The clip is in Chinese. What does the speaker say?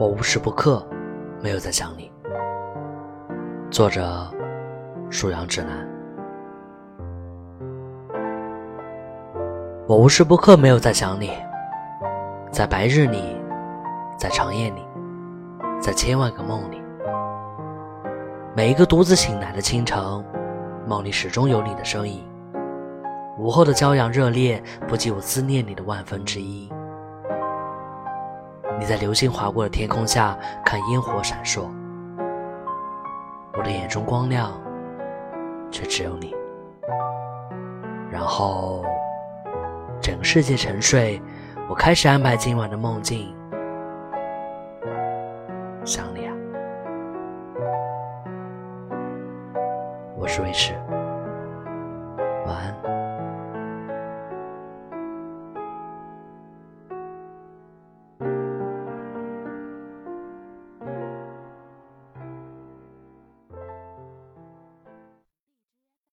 我无时不刻没有在想你。作者：属阳指南。我无时不刻没有在想你，在白日里，在长夜里，在千万个梦里。每一个独自醒来的清晨，梦里始终有你的身影。午后的骄阳热烈，不及我思念你的万分之一。你在流星划过的天空下看烟火闪烁，我的眼中光亮，却只有你。然后，整个世界沉睡，我开始安排今晚的梦境。想你啊，我是卫士。